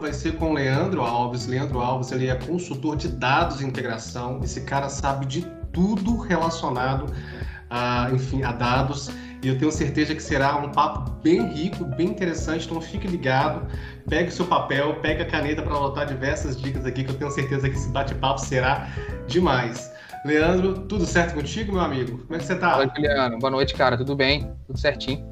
vai ser com o Leandro Alves. Leandro Alves, ele é consultor de dados e integração. Esse cara sabe de tudo relacionado a, enfim, a dados. E eu tenho certeza que será um papo bem rico, bem interessante. Então fique ligado, pegue seu papel, pegue a caneta para anotar diversas dicas aqui, que eu tenho certeza que esse bate-papo será demais. Leandro, tudo certo contigo, meu amigo? Como é que você tá? Fala, Juliano. Boa noite, cara. Tudo bem? Tudo certinho.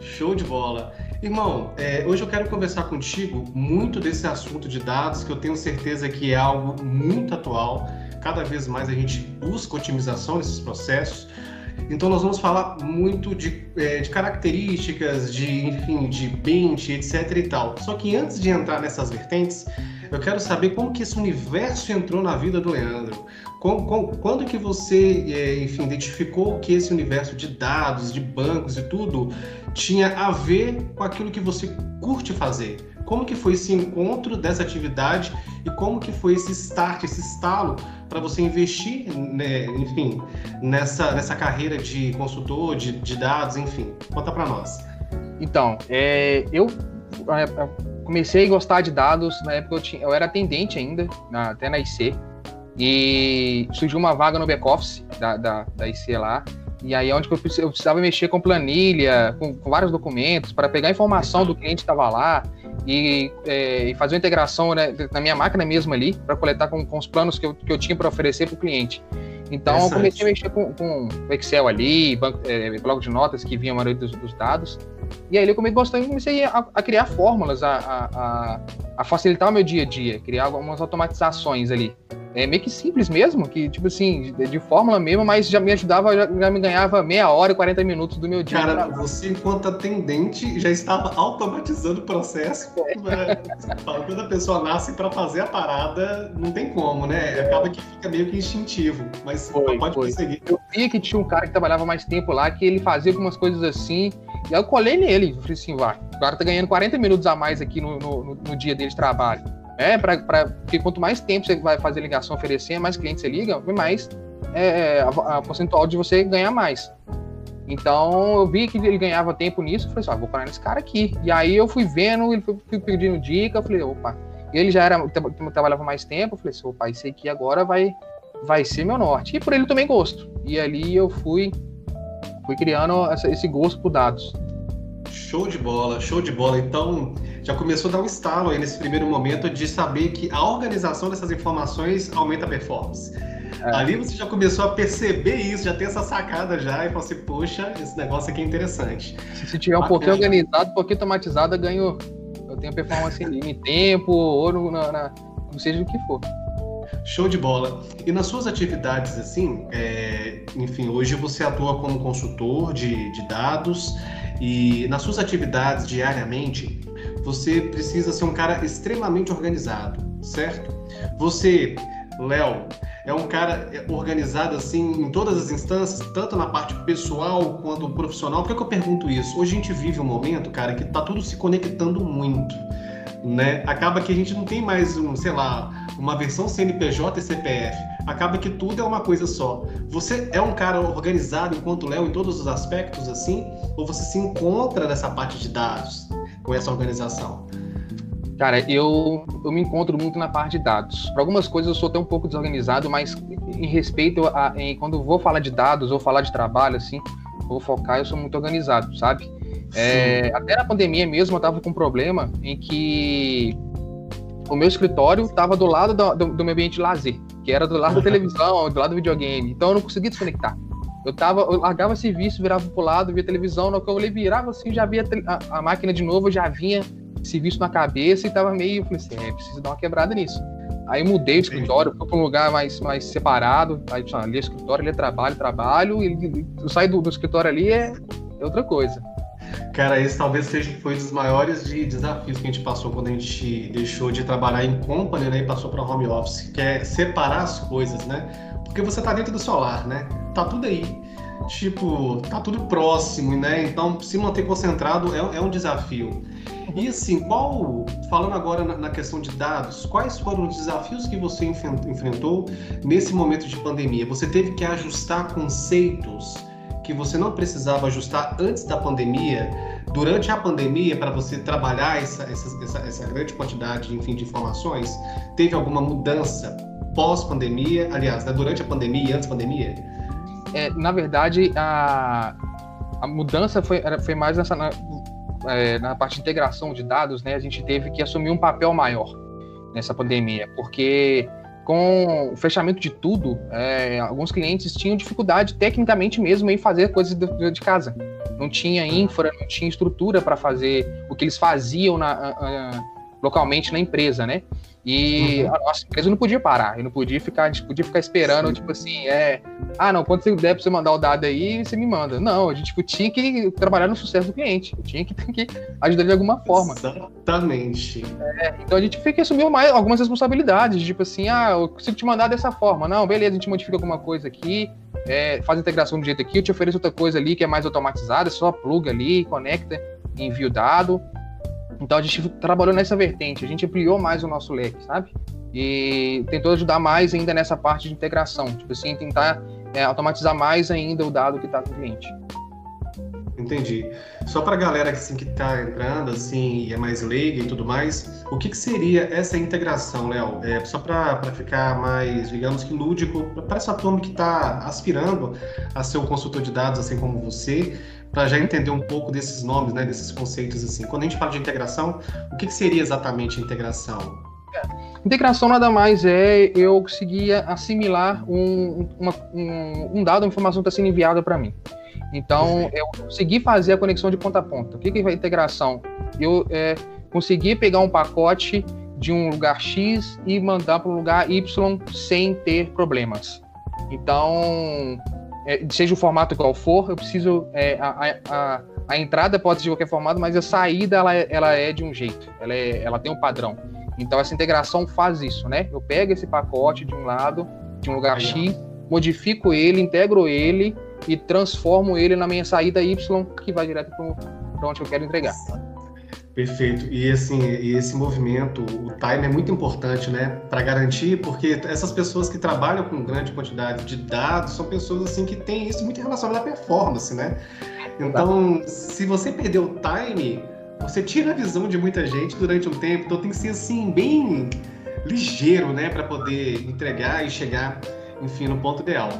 Show de bola. Irmão, é, hoje eu quero conversar contigo muito desse assunto de dados, que eu tenho certeza que é algo muito atual. Cada vez mais a gente busca otimização desses processos. Então nós vamos falar muito de, é, de características, de enfim, de bench, etc. e tal. Só que antes de entrar nessas vertentes, eu quero saber como que esse universo entrou na vida do Leandro. Quando que você, é, enfim, identificou que esse universo de dados, de bancos e tudo tinha a ver com aquilo que você curte fazer? Como que foi esse encontro dessa atividade e como que foi esse start, esse estalo para você investir, né, enfim, nessa, nessa carreira de consultor, de, de dados, enfim? Conta para nós. Então, é, eu é, comecei a gostar de dados na época eu, tinha, eu era atendente ainda, na, até na IC. E surgiu uma vaga no back-office da, da, da IC lá. E aí, onde eu precisava mexer com planilha, com, com vários documentos, para pegar a informação do cliente que estava lá e, é, e, fazer uma integração né, na minha máquina mesmo ali, para coletar com, com, os planos que eu, que eu tinha para oferecer para o cliente. Então, eu comecei a mexer com, com Excel ali, banco, é, bloco de notas que vinha a maioria dos, dos dados. E aí, eu comecei gostando e comecei a, a, criar fórmulas, a, a, a facilitar o meu dia a dia, criar algumas automatizações ali é meio que simples mesmo, que, tipo assim, de, de fórmula mesmo, mas já me ajudava, já, já, me ganhava meia hora e 40 minutos do meu dia. Cara, você, enquanto atendente, já estava automatizando o processo. É. Né? Quando a pessoa nasce para fazer a parada, não tem como, né? Acaba que fica meio que instintivo, mas foi, pode foi. prosseguir. Eu via que tinha um cara que trabalhava mais tempo lá, que ele fazia algumas coisas assim, e aí eu colei nele. Falei assim, vai, o cara tá ganhando 40 minutos a mais aqui no, no, no dia dele de trabalho é, pra, pra, porque quanto mais tempo você vai fazer ligação oferecer, mais clientes você liga, mais é, a, a percentual de você ganhar mais. Então eu vi que ele ganhava tempo nisso, falei assim, ah, vou parar nesse cara aqui. E aí eu fui vendo, ele foi, pedindo dica, eu falei, opa, ele já era, trabalhava mais tempo, eu falei assim, opa, esse aqui agora vai, vai ser meu norte. E por ele também gosto. E ali eu fui, fui criando essa, esse gosto por dados. Show de bola, show de bola. Então, já começou a dar um estalo aí nesse primeiro momento de saber que a organização dessas informações aumenta a performance. É. Ali você já começou a perceber isso, já tem essa sacada já, e falou assim, poxa, esse negócio aqui é interessante. Se você tiver um pouquinho organizado, um pouquinho automatizado, eu ganho, eu tenho performance em tempo, ou no, na, na, não seja o que for. Show de bola. E nas suas atividades, assim, é, enfim, hoje você atua como consultor de, de dados e nas suas atividades diariamente, você precisa ser um cara extremamente organizado, certo? Você, Léo, é um cara organizado assim em todas as instâncias, tanto na parte pessoal quanto profissional. Por que, eu pergunto isso? Hoje a gente vive um momento, cara, que tá tudo se conectando muito, né? Acaba que a gente não tem mais um, sei lá, uma versão CNPJ e CPF. Acaba que tudo é uma coisa só. Você é um cara organizado enquanto Léo em todos os aspectos assim, ou você se encontra nessa parte de dados? com essa organização? Cara, eu, eu me encontro muito na parte de dados. Para algumas coisas eu sou até um pouco desorganizado, mas em respeito a em, quando vou falar de dados ou falar de trabalho, assim, vou focar, eu sou muito organizado, sabe? É, até na pandemia mesmo eu tava com um problema em que o meu escritório estava do lado do, do, do, meu ambiente de lazer, que era do lado da televisão, do lado do videogame. Então eu não conseguia desconectar. Eu tava, eu largava serviço, virava pro lado, via televisão, no que eu virava assim, já via a, a, máquina de novo, já vinha serviço na cabeça e tava meio, falei assim, é, preciso dar uma quebrada nisso. Aí mudei o escritório, fui para um lugar mais, mais separado, aí ali é escritório, ali é trabalho, trabalho, e eu saio do, do escritório ali é, é outra coisa. Cara, esse talvez seja foi um dos maiores de desafios que a gente passou quando a gente deixou de trabalhar em company né, e passou para home office, que é separar as coisas, né? Porque você tá dentro do solar, né? Tá tudo aí. Tipo, tá tudo próximo, né? Então, se manter concentrado é, é um desafio. E assim, qual, falando agora na, na, questão de dados, quais foram os desafios que você enfrentou nesse momento de pandemia? Você teve que ajustar conceitos que você não precisava ajustar antes da pandemia durante a pandemia, para você trabalhar essa, essa, essa, grande quantidade enfim, de informações, teve alguma mudança pós-pandemia, aliás, né, durante a pandemia e antes da pandemia? É, na verdade, a, a mudança foi, foi mais nessa, na, é, na parte de integração de dados, né? A gente teve que assumir um papel maior nessa pandemia, porque com o fechamento de tudo, é, alguns clientes tinham dificuldade tecnicamente mesmo em fazer coisas de, de casa. Não tinha infra, não tinha estrutura para fazer o que eles faziam na, localmente na empresa, né? E uhum. a nossa empresa não podia parar, eu não podia ficar, a gente podia ficar esperando, Sim. tipo assim, é, ah, não, quando você der para você mandar o dado aí, você me manda. Não, a gente tipo, tinha que trabalhar no sucesso do cliente, tinha que, que ajudar de alguma forma. Exatamente. É, então a gente fica assumiu mais algumas responsabilidades, tipo assim, ah, eu consigo te mandar dessa forma. Não, beleza, a gente modifica alguma coisa aqui, é, faz a integração do jeito aqui, eu te ofereço outra coisa ali que é mais automatizada, só pluga ali, conecta, envia o dado. Então a gente trabalhou nessa vertente, a gente ampliou mais o nosso leque, sabe? E tentou ajudar mais ainda nessa parte de integração, tipo assim, tentar é, automatizar mais ainda o dado que está com o cliente. Entendi. Só para a galera que assim, está entrando assim, e é mais leiga e tudo mais, o que, que seria essa integração, Léo? É, só para ficar mais, digamos que lúdico, para essa turma que está aspirando a ser um consultor de dados, assim como você, para já entender um pouco desses nomes, né, desses conceitos assim. Quando a gente fala de integração, o que, que seria exatamente integração? Integração nada mais é eu conseguir assimilar um, uma, um, um dado, uma informação que está sendo enviada para mim. Então, eu consegui fazer a conexão de ponta a ponta. O que, que é integração? Eu é, consegui pegar um pacote de um lugar X e mandar para o lugar Y sem ter problemas. Então, seja o formato qual for, eu preciso. É, a, a, a, entrada pode ser de qualquer formato, mas a saída ela, é, ela é de um jeito, ela, é, ela tem um padrão. Então essa integração faz isso, né? Eu pego esse pacote de um lado, de um lugar X, modifico ele, integro ele e transformo ele na minha saída Y, que vai direto para onde eu quero entregar. Perfeito. E assim, e esse movimento, o time é muito importante, né, para garantir, porque essas pessoas que trabalham com grande quantidade de dados são pessoas assim que têm isso muito relacionado à performance, né? Então, se você perder o time, você tira a visão de muita gente durante um tempo. Então tem que ser assim bem ligeiro, né, para poder entregar e chegar, enfim, no ponto ideal.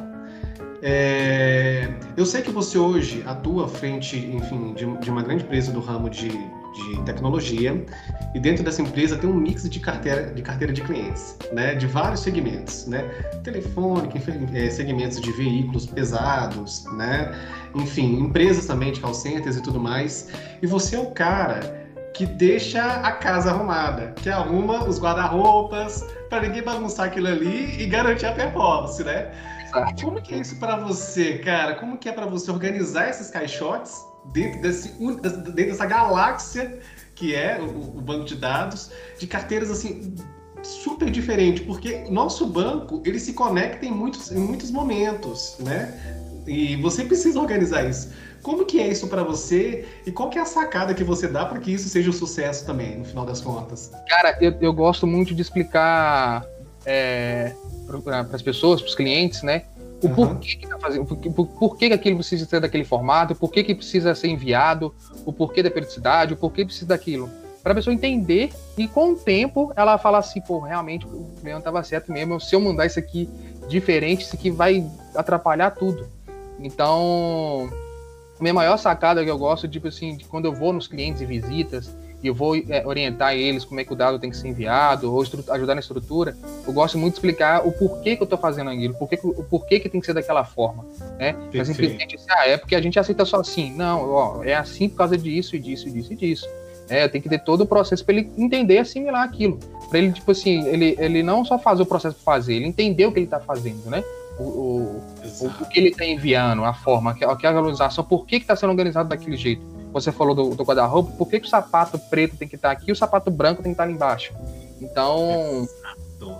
É... Eu sei que você hoje atua frente, enfim, de, de uma grande empresa do ramo de de tecnologia e dentro dessa empresa tem um mix de carteira de, carteira de clientes, né, de vários segmentos, né, telefônica, é, segmentos de veículos pesados, né, enfim, empresas também de call centers e tudo mais. E você é o cara que deixa a casa arrumada, que arruma os guarda-roupas para ninguém bagunçar aquilo ali e garantir a performance, né? Como que é isso para você, cara? Como que é para você organizar esses caixotes dentro, desse, dentro dessa galáxia que é o, o banco de dados, de carteiras assim super diferente, porque nosso banco ele se conecta em muitos, em muitos momentos, né? E você precisa organizar isso. Como que é isso para você e qual que é a sacada que você dá para que isso seja um sucesso também, no final das contas? Cara, eu, eu gosto muito de explicar é, para as pessoas, para os clientes, né? O uhum. porquê que tá fazendo, por, por, que aquilo precisa ser daquele formato, por que, que precisa ser enviado, o porquê da periodicidade, o porquê precisa daquilo. Para a pessoa entender e com o tempo ela fala assim, pô, realmente o Leandro estava certo mesmo, se eu mandar isso aqui diferente, isso aqui vai atrapalhar tudo. Então, minha maior sacada que eu gosto, tipo assim, de quando eu vou nos clientes e visitas, e eu vou é, orientar eles como é que o dado tem que ser enviado, ou ajudar na estrutura, eu gosto muito de explicar o porquê que eu estou fazendo aquilo, porquê que, o porquê que tem que ser daquela forma. Né? Mas simplesmente assim, ah, é porque a gente aceita só assim. Não, ó, é assim por causa disso, e disso, e disso, e disso. É, tem que ter todo o processo para ele entender e assimilar aquilo. Para ele, tipo assim, ele, ele não só fazer o processo para fazer, ele entender o que ele está fazendo, né? O, o, o, o, que ele está enviando, a forma, a, a organização, por que está sendo organizado daquele jeito você falou do, do guarda-roupa, por que, que, o sapato preto tem que estar aqui e o sapato branco tem que estar ali embaixo? Então,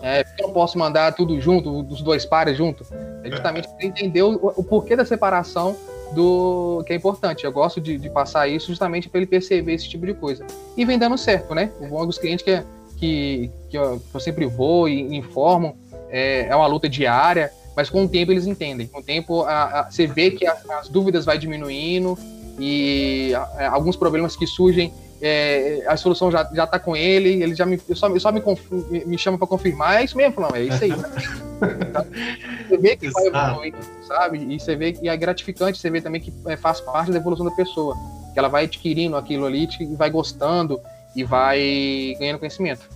é, eu não posso mandar tudo junto, os dois pares junto? É justamente para entender o, o, porquê da separação do que é importante. Eu gosto de, de passar isso justamente para ele perceber esse tipo de coisa. E vem dando certo, né? O bom dos clientes que, que, que, eu, que eu sempre vou e informo, é, é uma luta diária, mas com o tempo eles entendem. Com o tempo a, a, você vê que as, as dúvidas vai diminuindo, e é, alguns problemas que surgem, é, a solução já, já tá com ele, ele já me, só, só me, me chama para confirmar, é isso mesmo, não, é isso aí. você vê que vai evoluindo, sabe? E você vê que é gratificante, você vê também que é, faz parte da evolução da pessoa, que ela vai adquirindo aquilo ali, e vai gostando e vai ganhando conhecimento.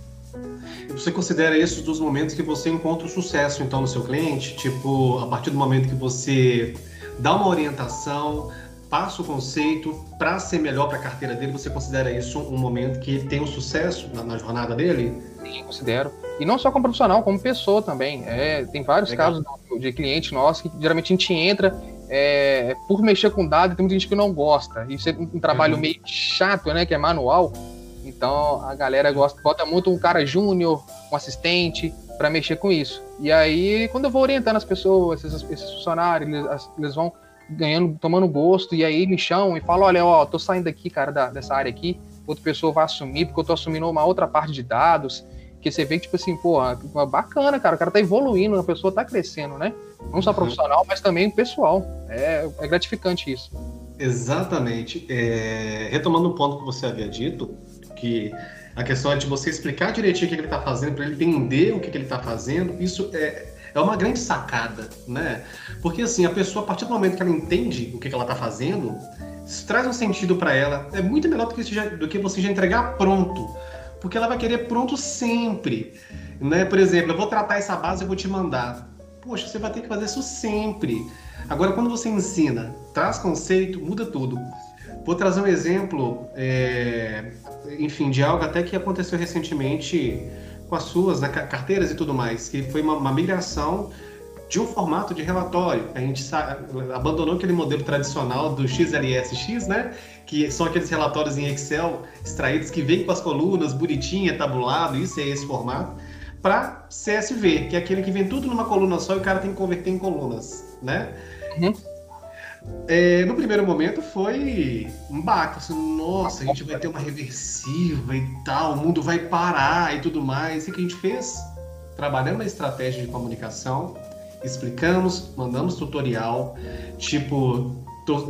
Você considera esses dos momentos que você encontra o sucesso, então, no seu cliente? Tipo, a partir do momento que você dá uma orientação, passa o conceito para ser melhor para a carteira dele, você considera isso um momento que tem um sucesso na, na, jornada dele? Sim, considero. E não só como profissional, como pessoa também. É, tem vários Legal. casos de clientes nossos que geralmente a gente entra é, por mexer com dados, tem muita gente que não gosta. Isso é um trabalho uhum. meio chato, né? Que é manual. Então a galera gosta, bota muito um cara júnior, um assistente, para mexer com isso. E aí, quando eu vou orientando as pessoas, esses, esses funcionários, eles, eles, vão ganhando, tomando gosto, e aí me chamam e falam: olha, ó, tô saindo aqui, cara, da, dessa área aqui, outra pessoa vai assumir, porque eu tô assumindo uma outra parte de dados. Que você vê que, tipo assim, pô, bacana, cara, o cara tá evoluindo, a pessoa tá crescendo, né? Não só uhum. profissional, mas também pessoal. É, é gratificante isso. Exatamente. É, retomando um ponto que você havia dito, que a questão é de você explicar direitinho o que, ele está fazendo, para ele entender o que, que ele está fazendo, isso é, é uma grande sacada, né? Porque assim, a pessoa, a partir do momento que ela entende o que, ela está fazendo, traz um sentido para ela, é muito melhor do que, já, do que você já entregar pronto. Porque ela vai querer pronto sempre. Né? Por exemplo, eu vou tratar essa base e vou te mandar. Poxa, você vai ter que fazer isso sempre. Agora, quando você ensina, traz conceito, muda tudo. Vou trazer um exemplo, é, enfim, de algo até que aconteceu recentemente com as suas né, carteiras e tudo mais, que foi uma, uma migração de um formato de relatório. A gente abandonou aquele modelo tradicional do XLSX, né? Que são aqueles relatórios em Excel extraídos que vêm com as colunas bonitinha, tabulado, isso é esse formato, para CSV, que é aquele que vem tudo numa coluna só e o cara tem que converter em colunas, né? Uhum. É, no primeiro momento foi um baque, assim, nossa, a gente vai ter uma reversiva e tal, o mundo vai parar e tudo mais. E o que a gente fez? Trabalhando na estratégia de comunicação, explicamos, mandamos tutorial, tipo,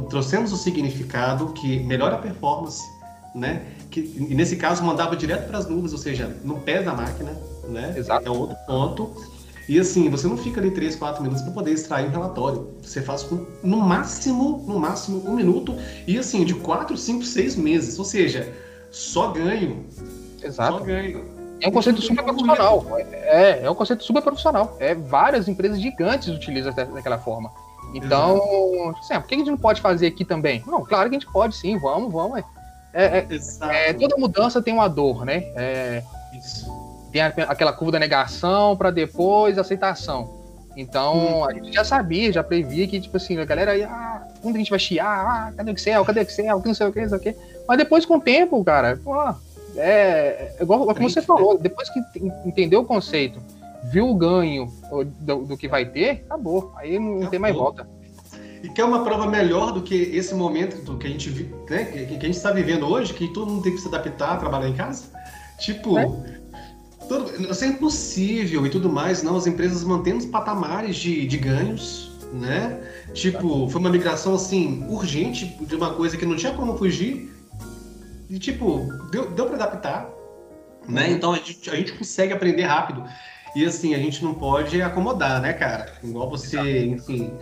trouxemos o significado que melhora a performance, né? Que, e nesse caso mandava direto para as nuvens, ou seja, no pé da máquina, né? Exato. É outro ponto. E assim, você não fica ali 3, 4 minutos para poder extrair um relatório. Você faz com, no máximo, no máximo, um minuto. E assim, de 4, 5, 6 meses. Ou seja, só ganho. Exato. Só ganho. É um conceito super profissional. É, é um conceito super profissional. É, várias empresas gigantes utilizam daquela forma. Então, assim, por que a gente não pode fazer aqui também? Não, claro que a gente pode sim, vamos, vamos. É, é, é toda mudança tem uma dor, né? É, Isso tem aquela curva da negação para depois aceitação. Então, hum. a gente já sabia, já previa que, tipo assim, a galera ia, ah, quando a gente vai chiar, ah, cadê o Excel, cadê o Excel, que não sei o que, não sei o que. Mas depois, com o tempo, cara, pô, é, é igual como você falou, depois que entendeu o conceito, viu o ganho do, do que vai ter, acabou. Aí não, não tem mais volta. E que é uma prova melhor do que esse momento que a gente né, que, que a gente está vivendo hoje, que todo mundo tem que se adaptar a trabalhar em casa. Tipo, é? Tudo, isso é impossível e tudo mais, não. As empresas mantendo os patamares de, de ganhos, né? Tipo, foi uma migração assim, urgente de uma coisa que não tinha como fugir. E tipo, deu, deu para adaptar, né? Então a gente, a gente consegue aprender rápido. E assim, a gente não pode acomodar, né, cara? Igual você, enfim,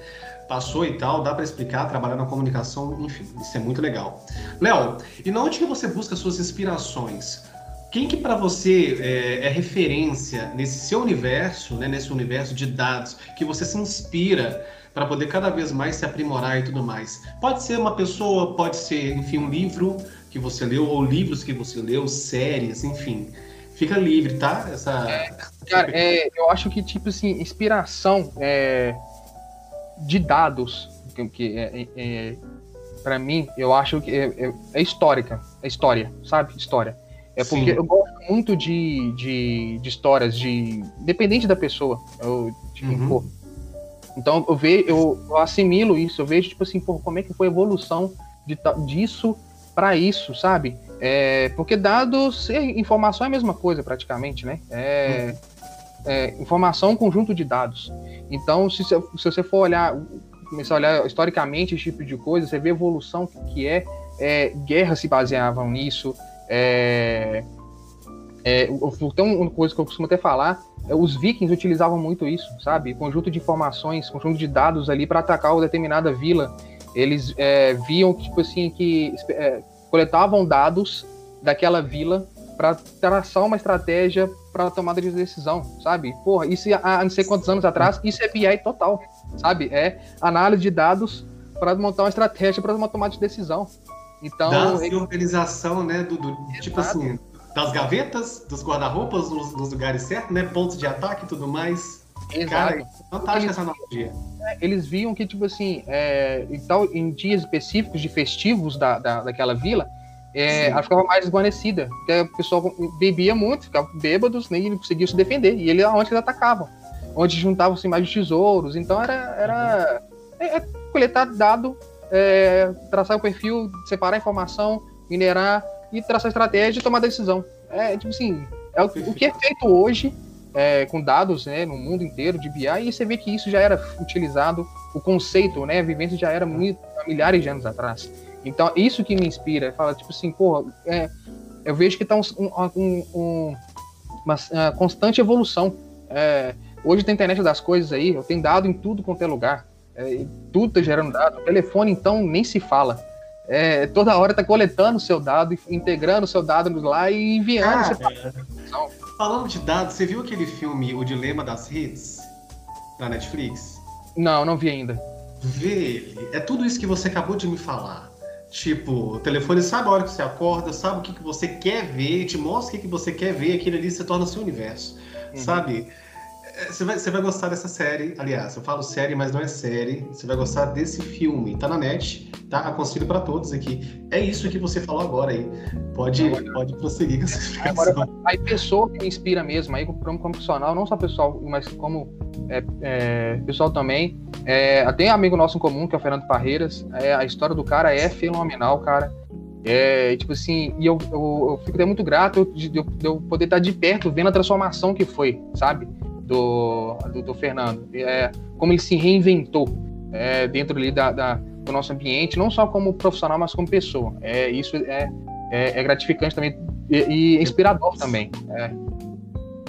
passou e tal, dá para explicar, trabalhar na comunicação, enfim, isso é muito legal. Léo, e na onde que você busca suas inspirações? Quem que para você é, é, referência nesse seu universo, né, nesse universo de dados, que você se inspira para poder cada vez mais se aprimorar e tudo mais? Pode ser uma pessoa, pode ser, enfim, um livro que você leu, ou livros que você leu, séries, enfim. Fica livre, tá? Essa... É, cara, é, eu acho que, tipo assim, inspiração é, de dados, que é, é, é para mim, eu acho que é, é histórica, é história, sabe? História. É porque Sim. eu gosto muito de, de, de, histórias, de. Independente da pessoa. Eu, tipo, uhum. pô, então eu vejo, eu, eu, assimilo isso, eu vejo, tipo assim, pô, como é que foi a evolução de, disso para isso, sabe? É, porque dados, informação é a mesma coisa praticamente, né? É, uhum. é informação é um conjunto de dados. Então, se, se você for olhar começar a olhar historicamente esse tipo de coisa, você vê a evolução que é, é guerras se baseavam nisso. É, é, então, uma coisa que eu costumo até falar, é, os vikings utilizavam muito isso, sabe? Conjunto de informações, conjunto de dados ali para atacar uma determinada vila. Eles é, viam, tipo assim, que é, coletavam dados daquela vila para traçar uma estratégia para tomada de decisão, sabe? Porra, isso há não sei quantos anos atrás, isso é BI total, sabe? É análise de dados para montar uma estratégia para uma tomada de decisão. Então, dados é... organização, né, do, do tipo assim, das gavetas, dos guarda-roupas nos, nos, lugares certos, né, pontos de ataque e tudo mais. Exato. Cara, fantástica eles, essa analogia. É, eles viam que, tipo assim, é, em, tal, em dias específicos de festivos da, da, daquela vila, é, ela ficava mais desguarnecida. Porque o pessoal bebia muito, ficava bêbados, nem conseguia se defender. E ele onde eles atacavam. Onde juntavam-se mais tesouros. Então era, era é, é coletar dado, é, traçar o perfil, separar a informação, minerar e traçar estratégia e tomar decisão. É tipo assim, é o, o que é feito hoje é, com dados né, no mundo inteiro de BI, e você vê que isso já era utilizado, o conceito, né, a vivência já era muito, milhares de anos atrás. Então, isso que me inspira, fala tipo assim, porra, é, eu vejo que está um, um, um, uma, uma, constante evolução. É, hoje tem internet das coisas aí, eu tenho dado em tudo quanto é lugar. É, tudo está gerando dado. O telefone, então, nem se fala. É, toda hora está coletando o seu dado, integrando o seu dado lá e enviando. Ah, Falando de dados, você viu aquele filme O Dilema das Redes? Da Netflix? Não, não vi ainda. Vê ele. É tudo isso que você acabou de me falar. Tipo, o telefone sabe a hora que você acorda, sabe o que, que você quer ver, te mostra o que, que você quer ver, aquilo ali se torna seu universo. Uhum. Sabe? É, você vai, você vai gostar dessa série. Aliás, eu falo série, mas não é série. Você vai gostar desse filme. Tá na net, tá? Aconselho para todos aqui. É isso que você falou agora aí. Pode, agora, pode prosseguir com essa explicação. Agora, aí, pessoa que me inspira mesmo, aí como, profissional, não só pessoal, mas como é, é, pessoal também. É, tem um amigo nosso em comum, que é o Fernando Parreiras. É, a história do cara é fenomenal, cara. É, tipo assim, e eu, eu, eu fico até muito grato de, de, de, eu poder estar de perto vendo a transformação que foi, sabe? Do, do, do Fernando. É, como ele se reinventou é, dentro ali da, da, do nosso ambiente, não só como profissional, mas como pessoa. É, isso é, é, é gratificante também e, e inspirador também. É.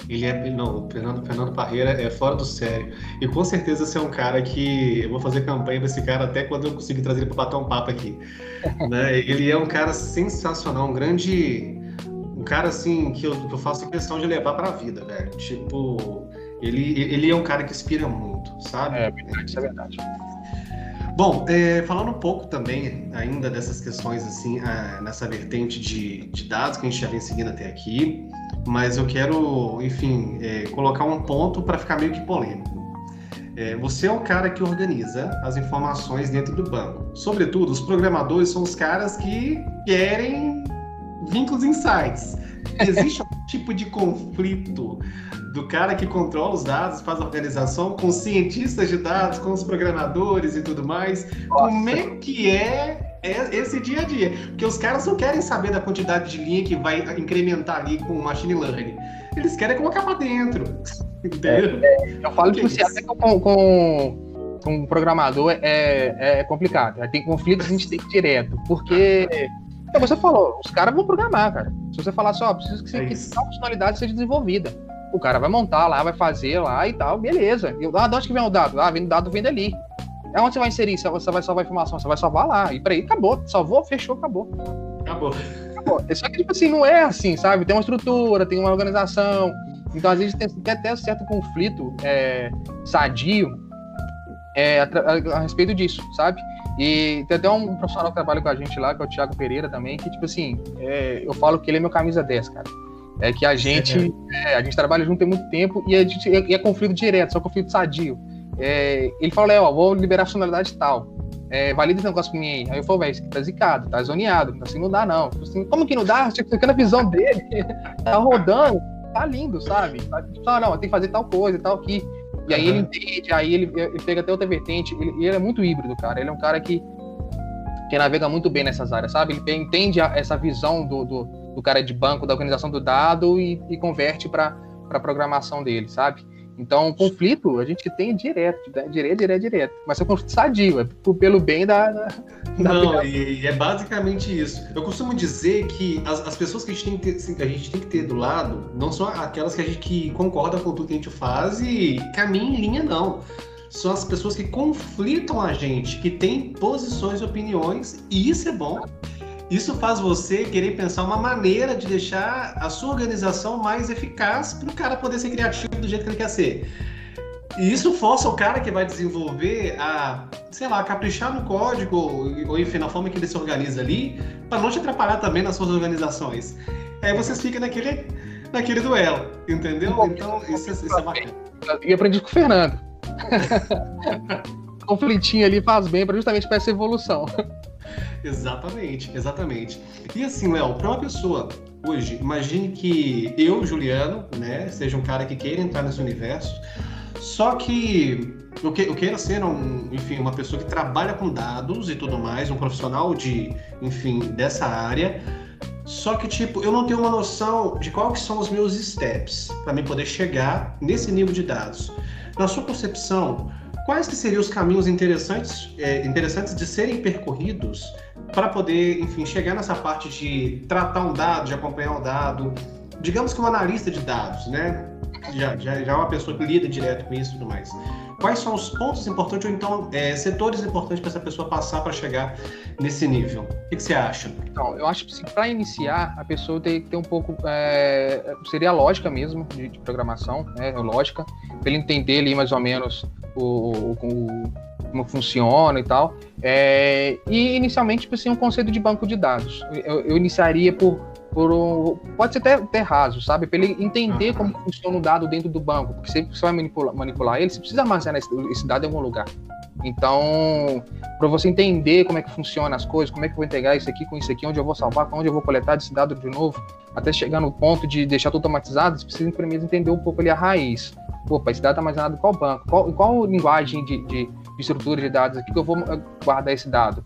Ele é. Não, o Fernando, Fernando Parreira é fora do sério. E com certeza você é um cara que. Eu vou fazer campanha desse cara até quando eu conseguir trazer ele para bater um papo aqui. né? Ele é um cara sensacional, um grande. Um cara assim que eu, que eu faço questão de levar para a vida, velho. Tipo, ele, ele é um cara que inspira muito, sabe? É, isso é verdade. Bom, é, falando um pouco também ainda dessas questões assim, ah, nessa vertente de, de, dados que a gente já vem seguindo até aqui, mas eu quero, enfim, é, colocar um ponto para ficar meio que polêmico. É, você é o cara que organiza as informações dentro do banco. Sobretudo, os programadores são os caras que querem vínculos insights. Existe algum tipo de conflito do cara que controla os dados, faz a organização, com cientistas de dados, com os programadores e tudo mais. Nossa. Como é que é, esse dia a dia? Porque os caras não querem saber da quantidade de linha que vai incrementar ali com o machine learning. Eles querem colocar para dentro. Entendeu? É, é, eu falo que, você até com, com, com um programador é, é complicado. Tem conflitos a gente tem que ir direto. Porque como você falou, os caras vão programar, cara. Se você falar só, assim, preciso que, é que tal funcionalidade seja desenvolvida. O cara vai montar lá, vai fazer lá e tal, beleza. E, ah, de onde que vem o dado? Ah, vem o dado, vem dali. É onde você vai inserir? Você vai salvar a informação, você vai salvar lá. E para aí, acabou. Salvou, fechou, acabou. Acabou. Acabou. É só que, tipo assim, não é assim, sabe? Tem uma estrutura, tem uma organização. Então, às vezes, tem, tem até certo conflito é, sadio é, a, a, a, respeito disso, sabe? E tem até um profissional que trabalha com a gente lá, que é o Thiago Pereira também, que, tipo assim, é, eu falo que ele é meu camisa 10, cara. É que a gente, é, a gente trabalha junto tem muito tempo e, a gente, e é conflito direto, só conflito sadio. É, ele fala, ó, vou liberar a funcionalidade tal. É, valida esse negócio pra mim aí. Aí eu falo, velho, isso aqui tá zicado, tá zoneado. Assim não dá, não. Assim, como que não dá? Tipo, ficando a visão dele, tá rodando, tá lindo, sabe? Tá, tipo, ah, não, tem que fazer tal coisa e tal aqui. E aí uhum. ele entende, aí ele, ele, pega até outra vertente. Ele, ele é muito híbrido, cara. Ele é um cara que, que navega muito bem nessas áreas, sabe? Ele entende a, essa visão do, do do cara de banco, da organização do dado e, e converte para a programação dele, sabe? Então, conflito a gente tem direto, né? direto, direto, direto. mas é um conflito sadio, é pelo bem da. da Não, e, é basicamente isso. Eu costumo dizer que as, as pessoas que a gente, tem que ter, a gente tem que ter do lado não são aquelas que a gente que concorda com tudo que a gente faz e caminha em linha, não são as pessoas que conflitam a gente, que têm posições e opiniões, e isso é bom. Isso faz você querer pensar uma maneira de deixar a sua organização mais eficaz para o cara poder ser criativo do jeito que ele quer ser. E isso força o cara que vai desenvolver a, sei lá, caprichar no código ou, enfim, na forma que ele se organiza ali, para não te atrapalhar também nas suas organizações. Aí vocês ficam naquele, naquele duelo, entendeu? Então, isso, isso é bacana. E aprendi com o Fernando. conflitinho ali faz bem para justamente para essa evolução. Exatamente, exatamente. E assim, Léo, para uma pessoa hoje, imagine que eu, Juliano, né, seja um cara que queira entrar nesse universo, só que eu, que, eu queira ser, um, enfim, uma pessoa que trabalha com dados e tudo mais, um profissional de, enfim, dessa área. Só que, tipo, eu não tenho uma noção de quais são os meus steps para mim poder chegar nesse nível de dados. Na sua concepção, quais que seriam os caminhos interessantes, é, interessantes de serem percorridos para poder, enfim, chegar nessa parte de tratar um dado, de acompanhar um dado, digamos que um analista de dados, né? Já, já, já é uma pessoa que lida direto com isso e tudo mais. Quais são os pontos importantes ou então é, setores importantes para essa pessoa passar para chegar nesse nível? O que, que, você acha? Então, eu acho que para iniciar, a pessoa tem que ter um pouco. É, seria a lógica mesmo de, de programação, né? Lógica, para ele entender ali mais ou menos o, o, o como funciona e tal. É, e inicialmente, tipo assim, um conceito de banco de dados. Eu, eu iniciaria por, por um, pode ser até, até raso, sabe? Para ele entender uhum. como funciona o dado dentro do banco, porque se você vai manipular, manipular ele, você precisa armazenar esse, esse dado em algum lugar. Então, para você entender como é que funciona as coisas, como é que eu vou integrar isso aqui com isso aqui, onde eu vou salvar, onde eu vou coletar esse dado de novo, até chegar no ponto de deixar tudo automatizado, você precisa primeiro entender um pouco ali a raiz. Opa, esse dado está armazenado em qual banco? Qual, qual linguagem de, de estrutura de dados aqui que eu vou guardar esse dado.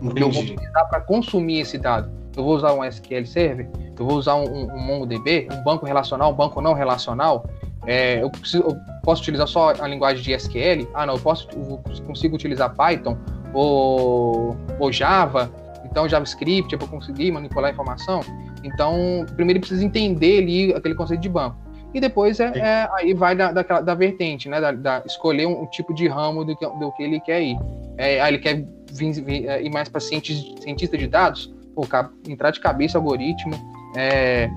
Entendi. Eu vou utilizar para consumir esse dado. Eu vou usar um SQL Server, eu vou usar um, um, um MongoDB, um banco relacional, um banco não relacional. É, eu, preciso, eu, posso utilizar só a linguagem de SQL? Ah, não, eu posso, eu consigo utilizar Python ou, ou Java, então JavaScript é para conseguir manipular a informação. Então, primeiro precisa entender ali aquele conceito de banco. E depois é, é aí vai da, da, da, vertente, né? Da, da escolher um, tipo de ramo do que, do que ele quer ir. É, aí ele quer vir, vir, é, ir mais para cientista, de dados, pô, entrar de cabeça algoritmo, é,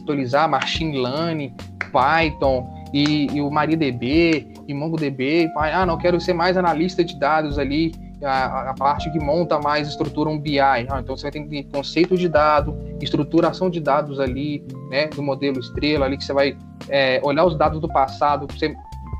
atualizar machine learning, Python e, e o MariaDB e MongoDB. Ah, não, quero ser mais analista de dados ali a, a, parte que monta mais estrutura um BI. Ah, então você vai ter conceito de dado, estruturação de dados ali, né, do modelo estrela ali que você vai é, olhar os dados do passado você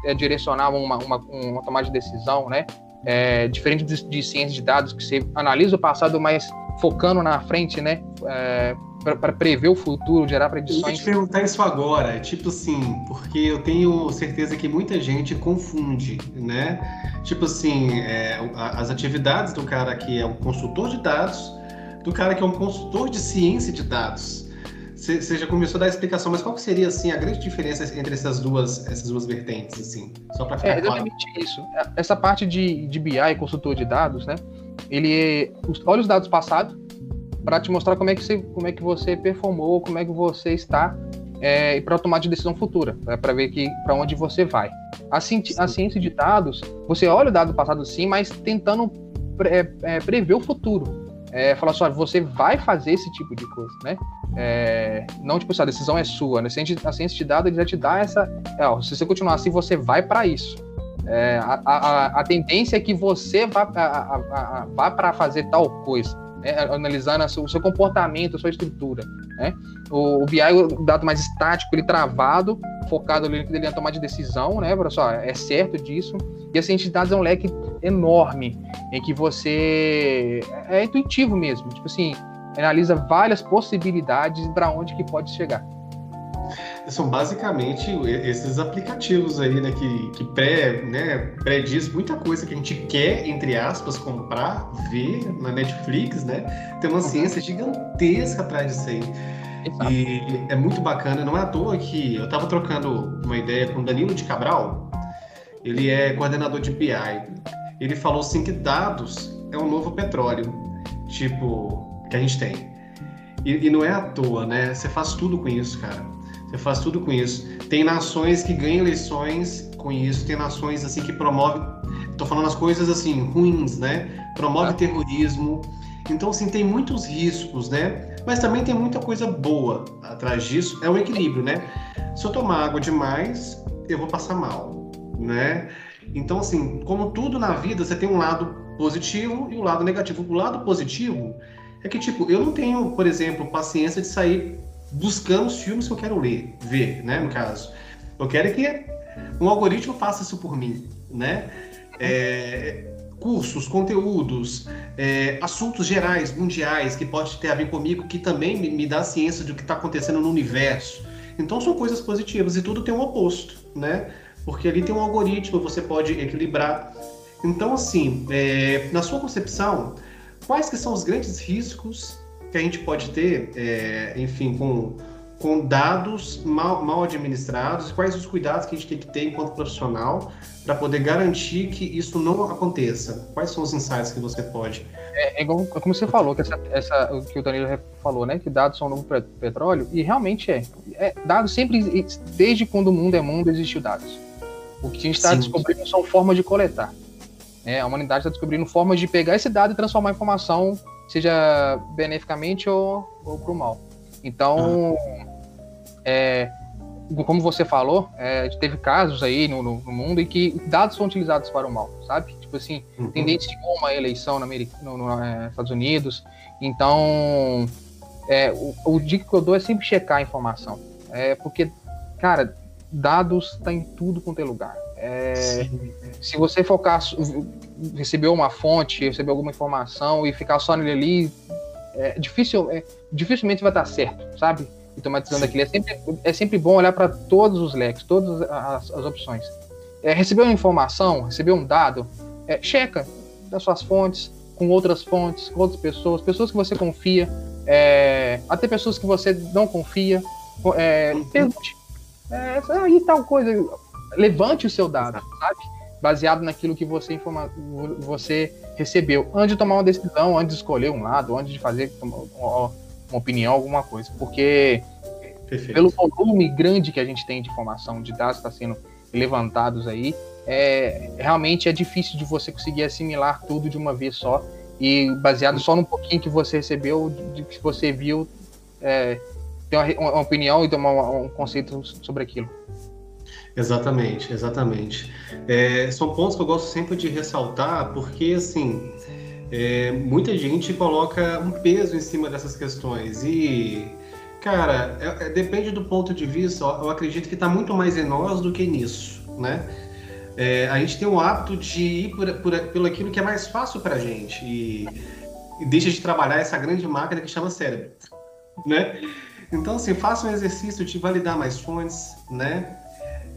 é, direcionar uma, uma, uma tomada de decisão, né? É, diferente de, de ciência de dados que você analisa o passado, mas focando na frente, né? É, para prever o futuro, gerar predições. Eu te perguntar isso agora, tipo assim, porque eu tenho certeza que muita gente confunde, né? Tipo assim, é, as atividades do cara que é um consultor de dados, do cara que é um consultor de ciência de dados. Você já começou a dar a explicação, mas qual seria assim a grande diferença entre essas duas essas duas vertentes assim? Só para ficar é, claro. exatamente isso. Essa parte de, de BI, consultor de dados, né? Ele olha os dados passados para te mostrar como é que você, como é que você performou, como é que você está é, para tomar de decisão futura, né, para ver que para onde você vai. A, ci a, ciência de dados, você olha o dado passado sim, mas tentando pre é, é, prever o futuro. É, falar só, você vai fazer esse tipo de coisa, né? É, não tipo, a decisão é sua. Né? A, ciência, a ciência de dados já te dá essa. É, ó, se você continuar assim, você vai para isso. É, a, a, a, tendência é que você vá, vá para fazer tal coisa né, analisando o seu comportamento, a sua estrutura. Né? O, o BI é o dado mais estático, ele travado, focado ali na tomar de decisão, né? Para só, é certo disso. E a ciência dados é um leque enorme, em que você é intuitivo mesmo, tipo assim, analisa várias possibilidades para onde que pode chegar são basicamente esses aplicativos aí, né, que, que pré, né, pré-diz muita coisa que a gente quer, entre aspas, comprar, ver na Netflix, né? Tem uma ciência gigantesca atrás disso aí. E é muito bacana, não é à toa que eu estava trocando uma ideia com Danilo de Cabral, ele é coordenador de BI. Ele falou assim que dados é o novo petróleo, tipo, que a gente tem. E, e não é à toa, né? Você faz tudo com isso, cara. Você faz tudo com isso. Tem nações que ganham eleições com isso, tem nações assim que promovem, tô falando as coisas assim ruins, né? Promove ah. terrorismo. Então assim tem muitos riscos, né? Mas também tem muita coisa boa atrás disso. É o equilíbrio, né? Se eu tomar água demais, eu vou passar mal, né? Então assim, como tudo na vida, você tem um lado positivo e um lado negativo. O lado positivo é que tipo, eu não tenho, por exemplo, paciência de sair buscando os filmes que eu quero ler, ver, né, no caso. Eu quero que um algoritmo faça isso por mim, né? É, cursos, conteúdos, é, assuntos gerais, mundiais, que pode ter a ver comigo, que também me, me dá ciência do que está acontecendo no universo. Então são coisas positivas e tudo tem um oposto, né? Porque ali tem um algoritmo, você pode equilibrar. Então, assim, é, na sua concepção, quais que são os grandes riscos que a gente pode ter, é, enfim, com, com dados mal, mal administrados, quais os cuidados que a gente tem que ter enquanto profissional para poder garantir que isso não aconteça? Quais são os insights que você pode? É, é igual, como você falou, que essa, essa que o Danilo falou, né, que dados são o novo petróleo, e realmente é. é. Dados sempre, desde quando o mundo é mundo, existiu dados. O que a gente está descobrindo são formas de coletar. É, a humanidade está descobrindo formas de pegar esse dado e transformar em informação seja beneficamente ou, ou para o mal. Então, é, como você falou, é, teve casos aí no, no, mundo em que dados são utilizados para o mal, sabe? Tipo assim, uhum. tendenciou uma eleição no, no, no é, Estados Unidos. Então, é, o, o dica que eu dou é sempre checar a informação. É, porque, cara, dados está em tudo quanto é lugar. É, se você focar, recebeu uma fonte, recebeu alguma informação e ficar só nele ali, é difícil, é, dificilmente vai dar certo, sabe? Automatizando aquilo. É sempre, é sempre bom olhar para todos os leques, todas as, as opções. É, recebeu uma informação, recebeu um dado, é, checa das suas fontes, com outras fontes, com outras pessoas, pessoas que você confia, é, até pessoas que você não confia. É, uhum. pergunte. É, aí tal coisa levante o seu dado, sabe? Baseado naquilo que você, informa, você recebeu, antes de tomar uma decisão, antes de escolher um lado, antes de fazer uma, opinião, alguma coisa. Porque Perfeito. pelo volume grande que a gente tem de informação, de dados que está sendo levantados aí, é, realmente é difícil de você conseguir assimilar tudo de uma vez só e baseado só num pouquinho que você recebeu, de que você viu, é, ter uma, uma, opinião e tomar um conceito sobre aquilo. Exatamente, exatamente. É, são pontos que eu gosto sempre de ressaltar, porque assim é, muita gente coloca um peso em cima dessas questões e cara, é, é depende do ponto de vista. Eu acredito que está muito mais em nós do que nisso, né? É, a gente tem o hábito de ir por, por, pelo aquilo que é mais fácil para a gente e, e deixa de trabalhar essa grande máquina que chama cérebro, né? Então, assim, faça um exercício de validar mais fontes, né?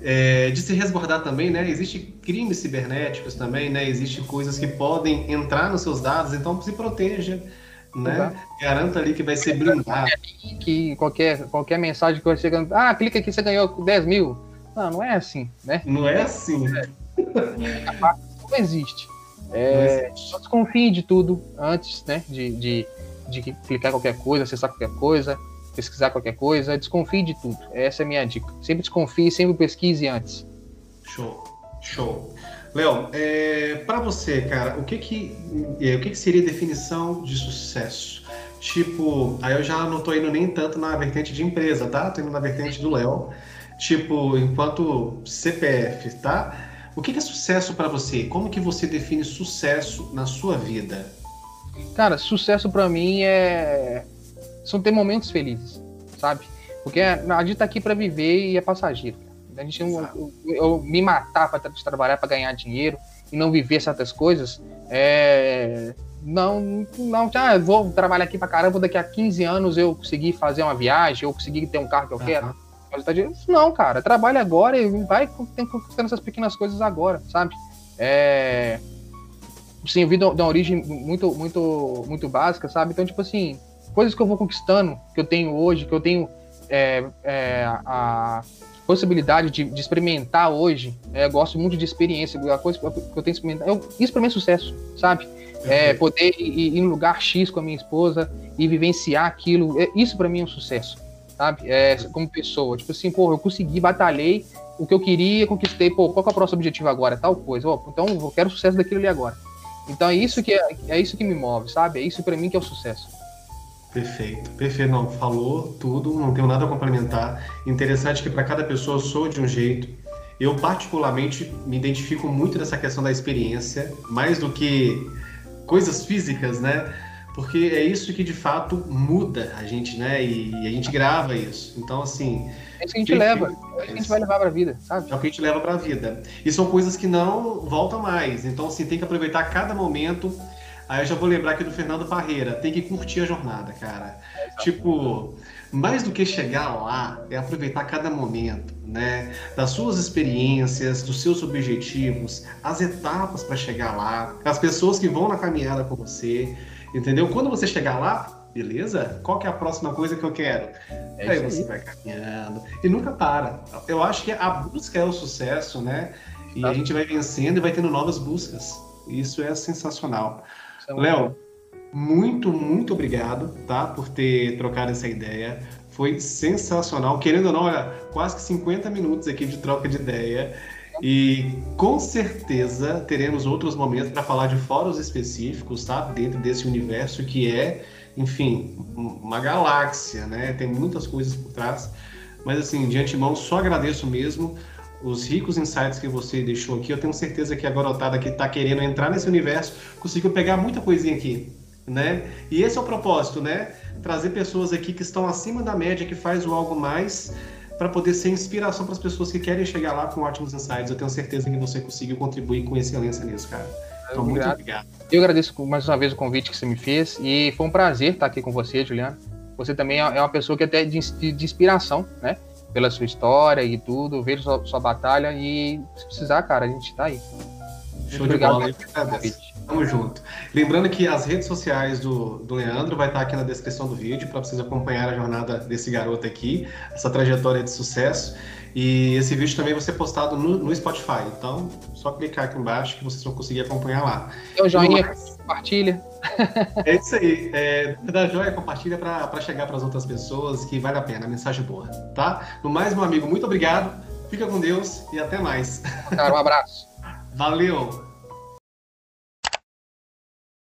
É, de se resguardar também, né? Existem crimes cibernéticos também, né? Existem coisas que podem entrar nos seus dados, então se proteja, né? Garanta ali que vai ser blindado. Que qualquer, qualquer mensagem que você chegando, ah, clica aqui, você ganhou 10 mil. Não, não é assim, né? Não é assim. É. Não existe. É, só desconfie de tudo antes, né? De, de, de clicar qualquer coisa, acessar qualquer coisa pesquisar qualquer coisa, desconfie de tudo. Essa é a minha dica. Sempre desconfie, sempre pesquise antes. Show, show. Léo, é, para você, cara, o que que, é, o que que seria definição de sucesso? Tipo, aí eu já não tô indo nem tanto na vertente de empresa, tá? Tô indo na vertente do Léo. Tipo, enquanto CPF, tá? O que, que é sucesso para você? Como que você define sucesso na sua vida? Cara, sucesso para mim é são ter momentos felizes, sabe? Porque a gente tá aqui para viver e é passageiro. A gente não, eu, eu, me matar para trabalhar para ganhar dinheiro e não viver certas coisas, é, não, não, ah, vou trabalhar aqui para caramba, daqui a 15 anos eu conseguir fazer uma viagem, eu conseguir ter um carro que eu quero. Uhum. Não, cara, trabalha agora e vai conquistando essas pequenas coisas agora, sabe? É, sim, eu vi de uma origem muito, muito, muito básica, sabe? Então, tipo assim, coisas que eu vou conquistando, que eu tenho hoje, que eu tenho é, é, a possibilidade de, de experimentar hoje, é, gosto muito de experiência, a coisa que eu tenho que experimentar, eu, isso para mim é sucesso, sabe? É, poder ir, ir em um lugar X com a minha esposa e vivenciar aquilo, é, isso para mim é um sucesso, sabe? É, como pessoa, tipo assim, pô, eu consegui, batalhei, o que eu queria, conquistei, pô, qual é o próximo objetivo agora? Tal coisa, ó, então eu quero o sucesso daquilo ali agora. Então é isso que é, é isso que me move, sabe? É isso para mim que é o sucesso. Perfeito, perfeito. Não, falou tudo, não tenho nada a complementar. Interessante que para cada pessoa sou de um jeito. Eu, particularmente, me identifico muito nessa questão da experiência, mais do que coisas físicas, né? Porque é isso que de fato muda a gente, né? E, e a gente grava isso. Então, assim. É isso que a gente leva, é isso que a gente vai levar para a vida, sabe? É o que a gente leva para a vida. E são coisas que não voltam mais. Então, assim, tem que aproveitar cada momento Aí eu já vou lembrar aqui do Fernando Parreira, tem que curtir a jornada, cara. Tipo, mais do que chegar lá, é aproveitar cada momento, né? Das suas experiências, dos seus objetivos, as etapas para chegar lá, as pessoas que vão na caminhada com você, entendeu? Quando você chegar lá, beleza? Qual que é a próxima coisa que eu quero? É aí você aí. vai caminhando e nunca para. Eu acho que a busca é o sucesso, né? E tá. a gente vai vencendo e vai tendo novas buscas. Isso é sensacional. Léo, muito, muito obrigado, tá? Por ter trocado essa ideia. Foi sensacional. Querendo ou não, olha, quase que 50 minutos aqui de troca de ideia. E com certeza teremos outros momentos para falar de fóruns específicos, tá? Dentro desse universo que é, enfim, uma galáxia, né? Tem muitas coisas por trás. Mas assim, de antemão, só agradeço mesmo os ricos insights que você deixou aqui. Eu tenho certeza que a garotada que está querendo entrar nesse universo conseguiu pegar muita coisinha aqui, né? E esse é o propósito, né? Trazer pessoas aqui que estão acima da média, que faz o algo mais para poder ser inspiração para as pessoas que querem chegar lá com ótimos insights. Eu tenho certeza que você conseguiu contribuir com excelência nisso, cara. Então, muito obrigado. Eu agradeço mais uma vez o convite que você me fez e foi um prazer estar aqui com você, Juliano. Você também é uma pessoa que é até de, de inspiração, né? Pela sua história e tudo, vejo sua, sua batalha e se precisar, cara, a gente tá aí. Show Muito de bola, Tamo junto. Lembrando que as redes sociais do, do Leandro vai estar aqui na descrição do vídeo para vocês acompanhar a jornada desse garoto aqui, essa trajetória de sucesso. E esse vídeo também vai ser postado no, no Spotify. Então, só clicar aqui embaixo que vocês vão conseguir acompanhar lá. Dê um joinha, compartilha. É isso aí. É, dá joia, compartilha para chegar para as outras pessoas, que vale a pena, a mensagem boa, tá? No mais, meu amigo, muito obrigado. Fica com Deus e até mais. Cara, um abraço. Valeu!